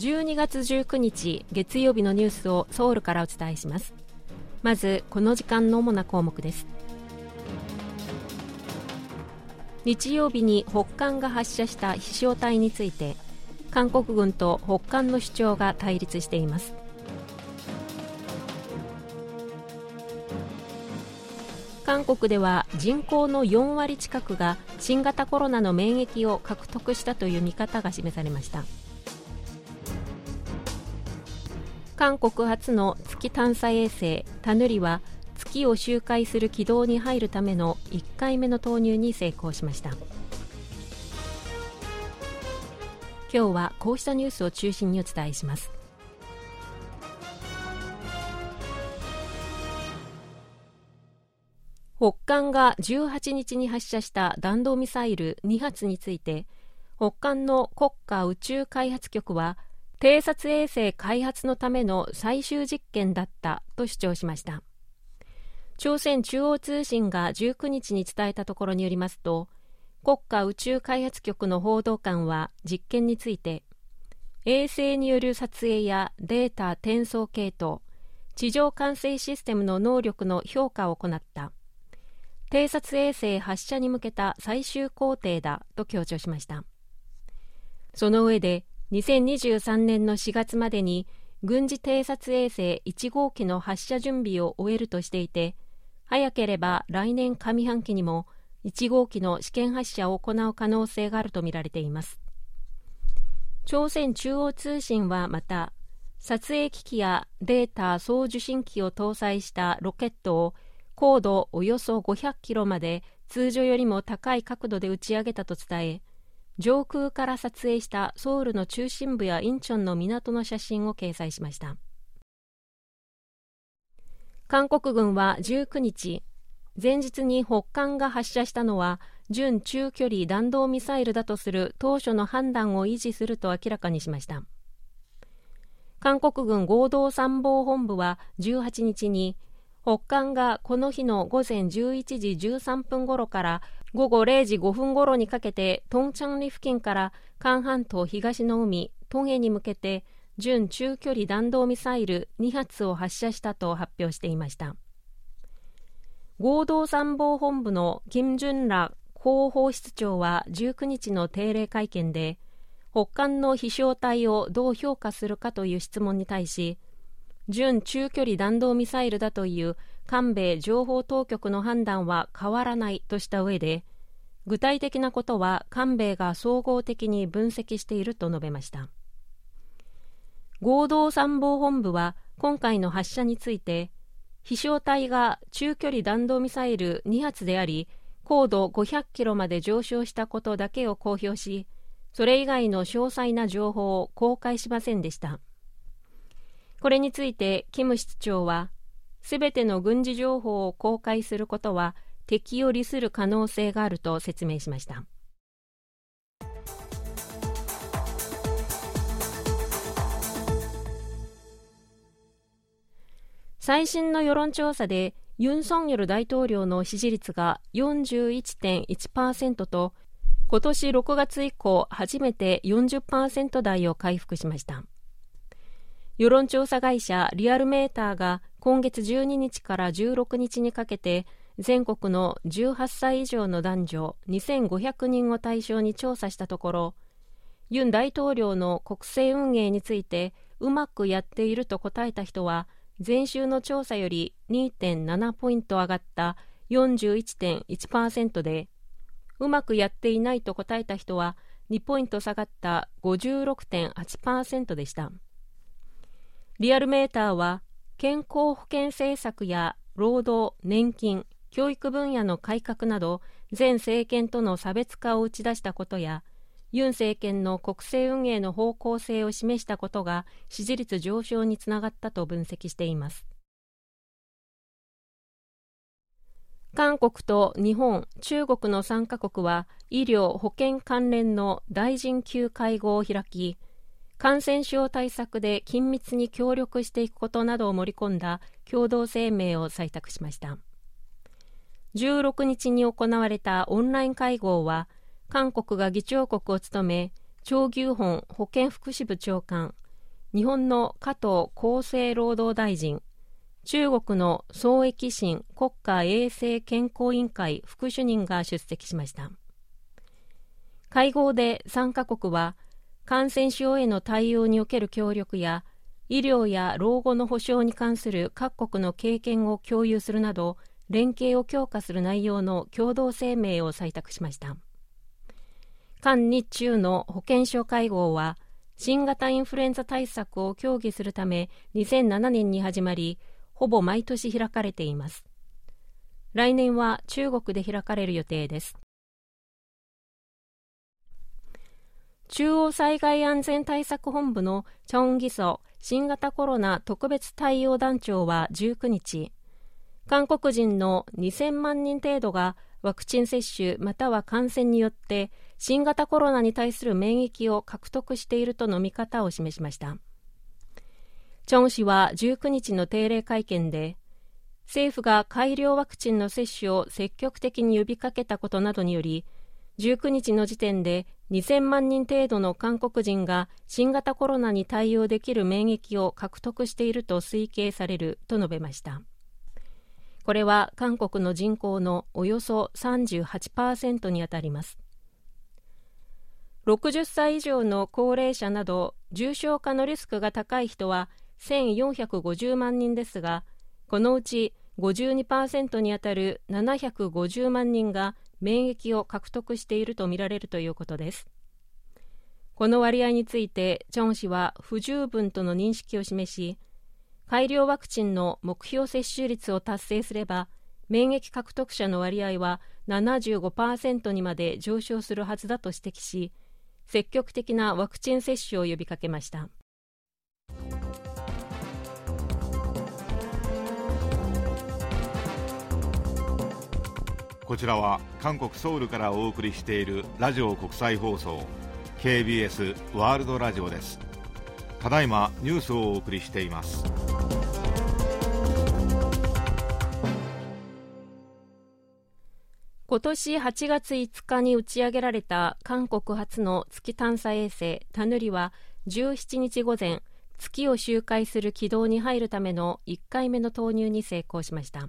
12月19日月曜日のニュースをソウルからお伝えします。まずこの時間の主な項目です。日曜日に北韓が発射した飛翔体について韓国軍と北韓の主張が対立しています。韓国では人口の4割近くが新型コロナの免疫を獲得したという見方が示されました。韓国初の月探査衛星タヌリは月を周回する軌道に入るための1回目の投入に成功しました。今日はこうしたニュースを中心にお伝えします。北韓が18日に発射した弾道ミサイル2発について北韓の国家宇宙開発局は偵察衛星開発のための最終実験だったと主張しました。朝鮮中央通信が19日に伝えたところによりますと国家宇宙開発局の報道官は実験について衛星による撮影やデータ転送系統地上管制システムの能力の評価を行った。偵察衛星発射に向けた最終工程だと強調しました。その上で2023年の4月までに軍事偵察衛星1号機の発射準備を終えるとしていて早ければ来年上半期にも1号機の試験発射を行う可能性があるとみられています。朝鮮中央通信はまた撮影機器やデータ送受信機を搭載したロケットを高度およそ500キロまで通常よりも高い角度で打ち上げたと伝え上空から撮影したソウルの中心部やインチョンの港の写真を掲載しました。韓国軍は19日前日に北韓が発射したのは準中距離弾道ミサイルだとする当初の判断を維持すると明らかにしました。韓国軍合同参謀本部は18日に北韓がこの日の午前11時13分ごろから午後0時5分ごろにかけてトンチャンリ付近から韓半島東の海トンヘに向けて準中距離弾道ミサイル2発を発射したと発表していました。合同参謀本部のキム・ジュンラ広報室長は19日の定例会見で北韓の飛翔体をどう評価するかという質問に対し準中距離弾道ミサイルだという韓米情報当局の判断は変わらないとした上で具体的なことは韓米が総合的に分析していると述べました。合同参謀本部は今回の発射について飛翔体が中距離弾道ミサイル2発であり高度500キロまで上昇したことだけを公表しそれ以外の詳細な情報を公開しませんでした。これについてキム室長はすべての軍事情報を公開することは敵を利する可能性があると説明しました。最新の世論調査でユン・ソンヨル大統領の支持率が41.1%と今年6月以降初めて40%台を回復しました。世論調査会社リアルメーターが今月12日から16日にかけて全国の18歳以上の男女2500人を対象に調査したところユン大統領の国政運営についてうまくやっていると答えた人は前週の調査より2.7ポイント上がった41.1%でうまくやっていないと答えた人は2ポイント下がった56.8%でした。リアルメーターは健康保険政策や労働、年金、教育分野の改革など前政権との差別化を打ち出したことやユン政権の国政運営の方向性を示したことが支持率上昇につながったと分析しています。韓国と日本、中国の3カ国は医療・保健関連の大臣級会合を開き感染症対策で緊密に協力していくことなどを盛り込んだ共同声明を採択しました。16日に行われたオンライン会合は韓国が議長国を務めチョ・ギュホン保健福祉部長官日本の加藤厚生労働大臣中国の総益新国家衛生健康委員会副主任が出席しました。会合で3カ国は感染症への対応における協力や医療や老後の保障に関する各国の経験を共有するなど連携を強化する内容の共同声明を採択しました。韓日中の保健省会合は新型インフルエンザ対策を協議するため2007年に始まりほぼ毎年開かれています。来年は中国で開かれる予定です。中央災害安全対策本部のチョン・ギソ新型コロナ特別対応団長は19日韓国人の2000万人程度がワクチン接種または感染によって新型コロナに対する免疫を獲得しているとの見方を示しました。チョン氏は19日の定例会見で政府が改良ワクチンの接種を積極的に呼びかけたことなどにより19日の時点で2000万人程度の韓国人が新型コロナに対応できる免疫を獲得していると推計されると述べました。これは韓国の人口のおよそ38%にあたります。60歳以上の高齢者など重症化のリスクが高い人は1450万人ですがこのうち52%にあたる750万人が免疫を獲得しているとみられるということです。この割合についてチョン氏は不十分との認識を示し改良ワクチンの目標接種率を達成すれば免疫獲得者の割合は75%にまで上昇するはずだと指摘し積極的なワクチン接種を呼びかけました。こちらは韓国ソウルからお送りしているラジオ国際放送 KBS ワールドラジオです。ただいまニュースをお送りしています。今年8月5日に打ち上げられた韓国初の月探査衛星タヌリは17日午前月を周回する軌道に入るための1回目の投入に成功しました。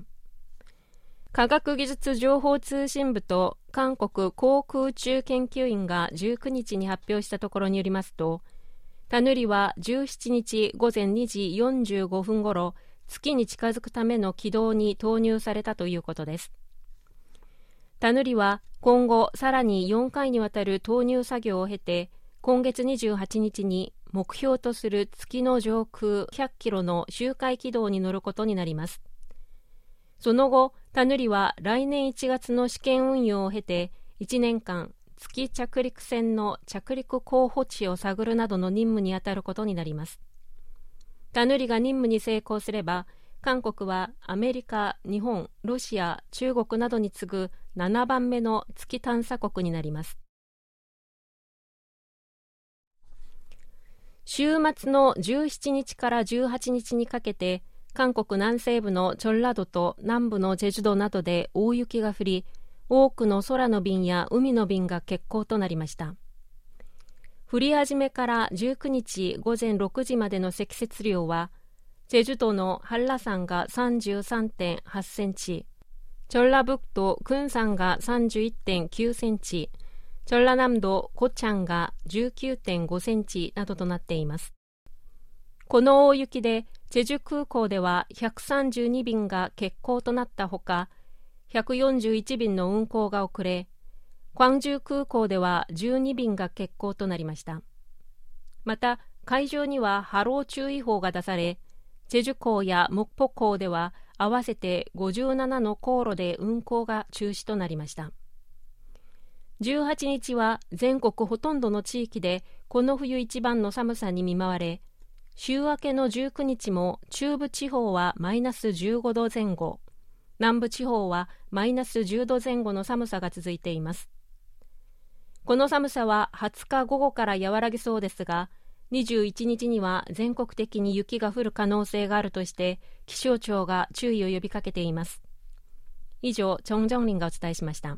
科学技術情報通信部と韓国航空宇宙研究院が19日に発表したところによりますとタヌリは17日午前2時45分ごろ月に近づくための軌道に投入されたということです。タヌリは今後さらに4回にわたる投入作業を経て今月28日に目標とする月の上空100キロの周回軌道に乗ることになります。その後タヌリは来年1月の試験運用を経て1年間月着陸船の着陸候補地を探るなどの任務に当たることになります。タヌリが任務に成功すれば韓国はアメリカ、日本、ロシア、中国などに次ぐ7番目の月探査国になります。週末の17日から18日にかけて韓国南西部のチョンラドと南部のチェジュドなどで大雪が降り多くの空の便や海の便が欠航となりました。降り始めから19日午前6時までの積雪量はチェジュドのハッラ山が33.8センチチョンラブク도クン山が31.9センチチョンラ南道コチャンが19.5センチなどとなっています。この大雪で、チェジュ空港では132便が欠航となったほか、141便の運航が遅れ、광주空港では12便が欠航となりました。また、海上には波浪注意報が出され、チェジュ港や木浦港では合わせて57の航路で運航が中止となりました18日は全国ほとんどの地域でこの冬一番の寒さに見舞われ週明けの19日も中部地方はマイナス15度前後南部地方はマイナス10度前後の寒さが続いています。この寒さは20日午後から和らぎそうですが21日には全国的に雪が降る可能性があるとして気象庁が注意を呼びかけています。以上チョン・ジョンリンがお伝えしました。